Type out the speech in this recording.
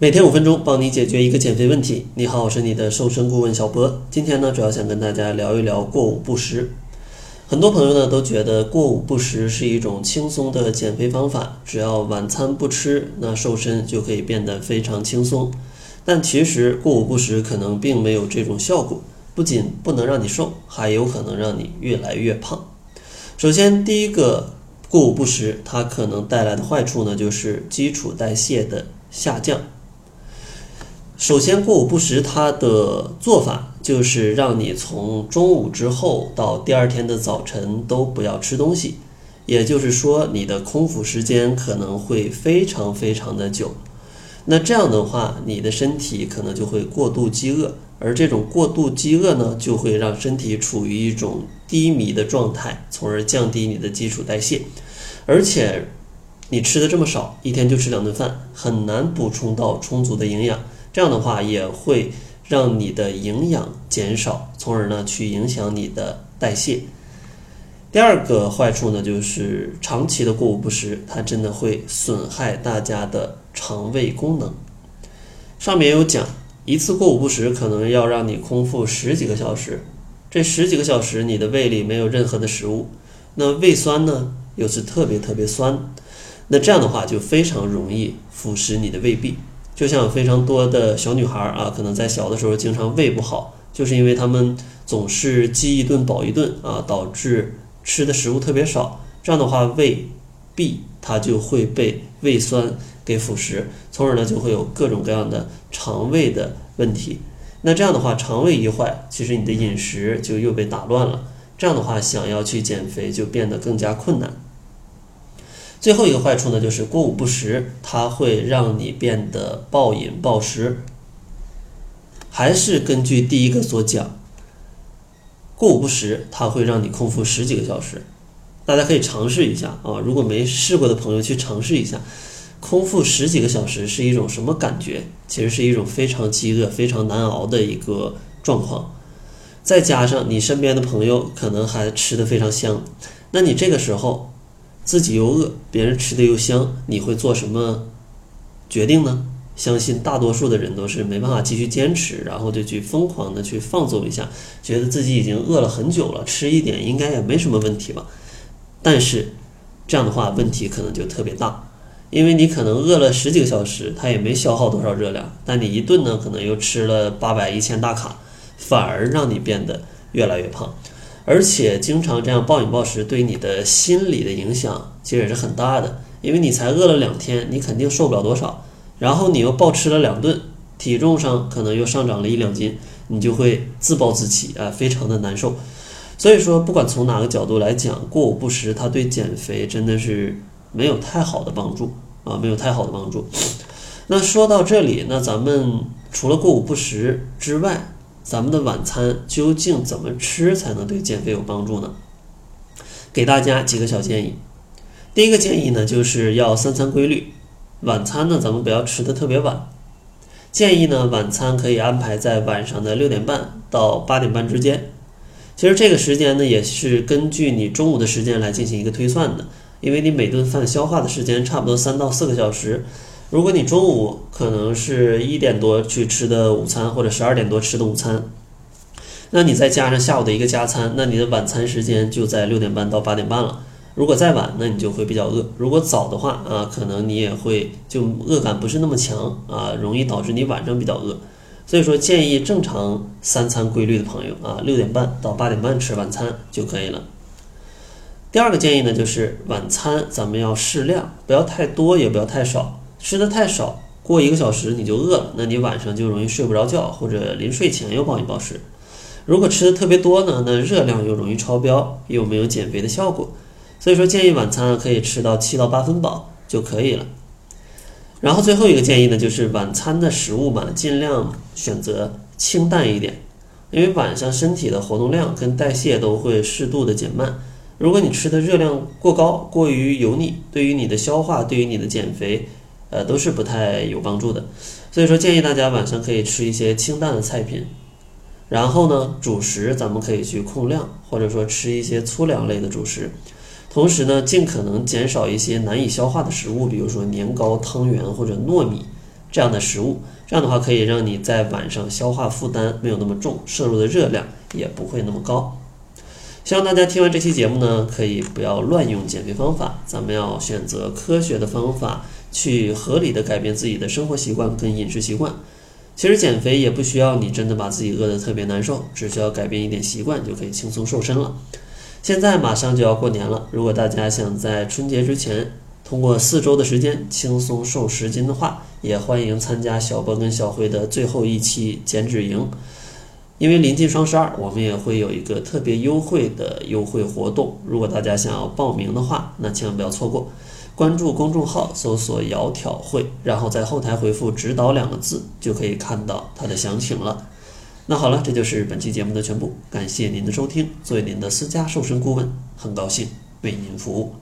每天五分钟，帮你解决一个减肥问题。你好，我是你的瘦身顾问小博。今天呢，主要想跟大家聊一聊过午不食。很多朋友呢都觉得过午不食是一种轻松的减肥方法，只要晚餐不吃，那瘦身就可以变得非常轻松。但其实过午不食可能并没有这种效果，不仅不能让你瘦，还有可能让你越来越胖。首先，第一个过午不食，它可能带来的坏处呢，就是基础代谢的下降。首先，过午不食，它的做法就是让你从中午之后到第二天的早晨都不要吃东西，也就是说，你的空腹时间可能会非常非常的久。那这样的话，你的身体可能就会过度饥饿，而这种过度饥饿呢，就会让身体处于一种低迷的状态，从而降低你的基础代谢。而且，你吃的这么少，一天就吃两顿饭，很难补充到充足的营养。这样的话也会让你的营养减少，从而呢去影响你的代谢。第二个坏处呢，就是长期的过午不食，它真的会损害大家的肠胃功能。上面有讲，一次过午不食可能要让你空腹十几个小时，这十几个小时你的胃里没有任何的食物，那胃酸呢又是特别特别酸，那这样的话就非常容易腐蚀你的胃壁。就像有非常多的小女孩啊，可能在小的时候经常胃不好，就是因为她们总是饥一顿饱一顿啊，导致吃的食物特别少。这样的话，胃壁它就会被胃酸给腐蚀，从而呢就会有各种各样的肠胃的问题。那这样的话，肠胃一坏，其实你的饮食就又被打乱了。这样的话，想要去减肥就变得更加困难。最后一个坏处呢，就是过午不食，它会让你变得暴饮暴食。还是根据第一个所讲，过午不食，它会让你空腹十几个小时。大家可以尝试一下啊，如果没试过的朋友去尝试一下，空腹十几个小时是一种什么感觉？其实是一种非常饥饿、非常难熬的一个状况。再加上你身边的朋友可能还吃的非常香，那你这个时候。自己又饿，别人吃的又香，你会做什么决定呢？相信大多数的人都是没办法继续坚持，然后就去疯狂的去放纵一下，觉得自己已经饿了很久了，吃一点应该也没什么问题吧。但是这样的话，问题可能就特别大，因为你可能饿了十几个小时，它也没消耗多少热量，但你一顿呢，可能又吃了八百一千大卡，反而让你变得越来越胖。而且经常这样暴饮暴食，对你的心理的影响其实也是很大的。因为你才饿了两天，你肯定瘦不了多少。然后你又暴吃了两顿，体重上可能又上涨了一两斤，你就会自暴自弃啊，非常的难受。所以说，不管从哪个角度来讲，过午不食，它对减肥真的是没有太好的帮助啊，没有太好的帮助。那说到这里，那咱们除了过午不食之外，咱们的晚餐究竟怎么吃才能对减肥有帮助呢？给大家几个小建议。第一个建议呢，就是要三餐规律。晚餐呢，咱们不要吃的特别晚。建议呢，晚餐可以安排在晚上的六点半到八点半之间。其实这个时间呢，也是根据你中午的时间来进行一个推算的，因为你每顿饭消化的时间差不多三到四个小时。如果你中午可能是一点多去吃的午餐，或者十二点多吃的午餐，那你再加上下午的一个加餐，那你的晚餐时间就在六点半到八点半了。如果再晚，那你就会比较饿；如果早的话啊，可能你也会就饿感不是那么强啊，容易导致你晚上比较饿。所以说，建议正常三餐规律的朋友啊，六点半到八点半吃晚餐就可以了。第二个建议呢，就是晚餐咱们要适量，不要太多，也不要太少。吃的太少，过一个小时你就饿了，那你晚上就容易睡不着觉，或者临睡前又暴饮暴食。如果吃的特别多呢，那热量又容易超标，又没有减肥的效果。所以说建议晚餐可以吃到七到八分饱就可以了。然后最后一个建议呢，就是晚餐的食物嘛，尽量选择清淡一点，因为晚上身体的活动量跟代谢都会适度的减慢。如果你吃的热量过高，过于油腻，对于你的消化，对于你的减肥。呃，都是不太有帮助的，所以说建议大家晚上可以吃一些清淡的菜品，然后呢，主食咱们可以去控量，或者说吃一些粗粮类的主食，同时呢，尽可能减少一些难以消化的食物，比如说年糕、汤圆或者糯米这样的食物，这样的话可以让你在晚上消化负担没有那么重，摄入的热量也不会那么高。希望大家听完这期节目呢，可以不要乱用减肥方法，咱们要选择科学的方法，去合理的改变自己的生活习惯跟饮食习惯。其实减肥也不需要你真的把自己饿得特别难受，只需要改变一点习惯就可以轻松瘦身了。现在马上就要过年了，如果大家想在春节之前通过四周的时间轻松瘦十斤的话，也欢迎参加小波跟小辉的最后一期减脂营。因为临近双十二，我们也会有一个特别优惠的优惠活动。如果大家想要报名的话，那千万不要错过。关注公众号，搜索“窈窕会”，然后在后台回复“指导”两个字，就可以看到它的详情了。那好了，这就是本期节目的全部。感谢您的收听。作为您的私家瘦身顾问，很高兴为您服务。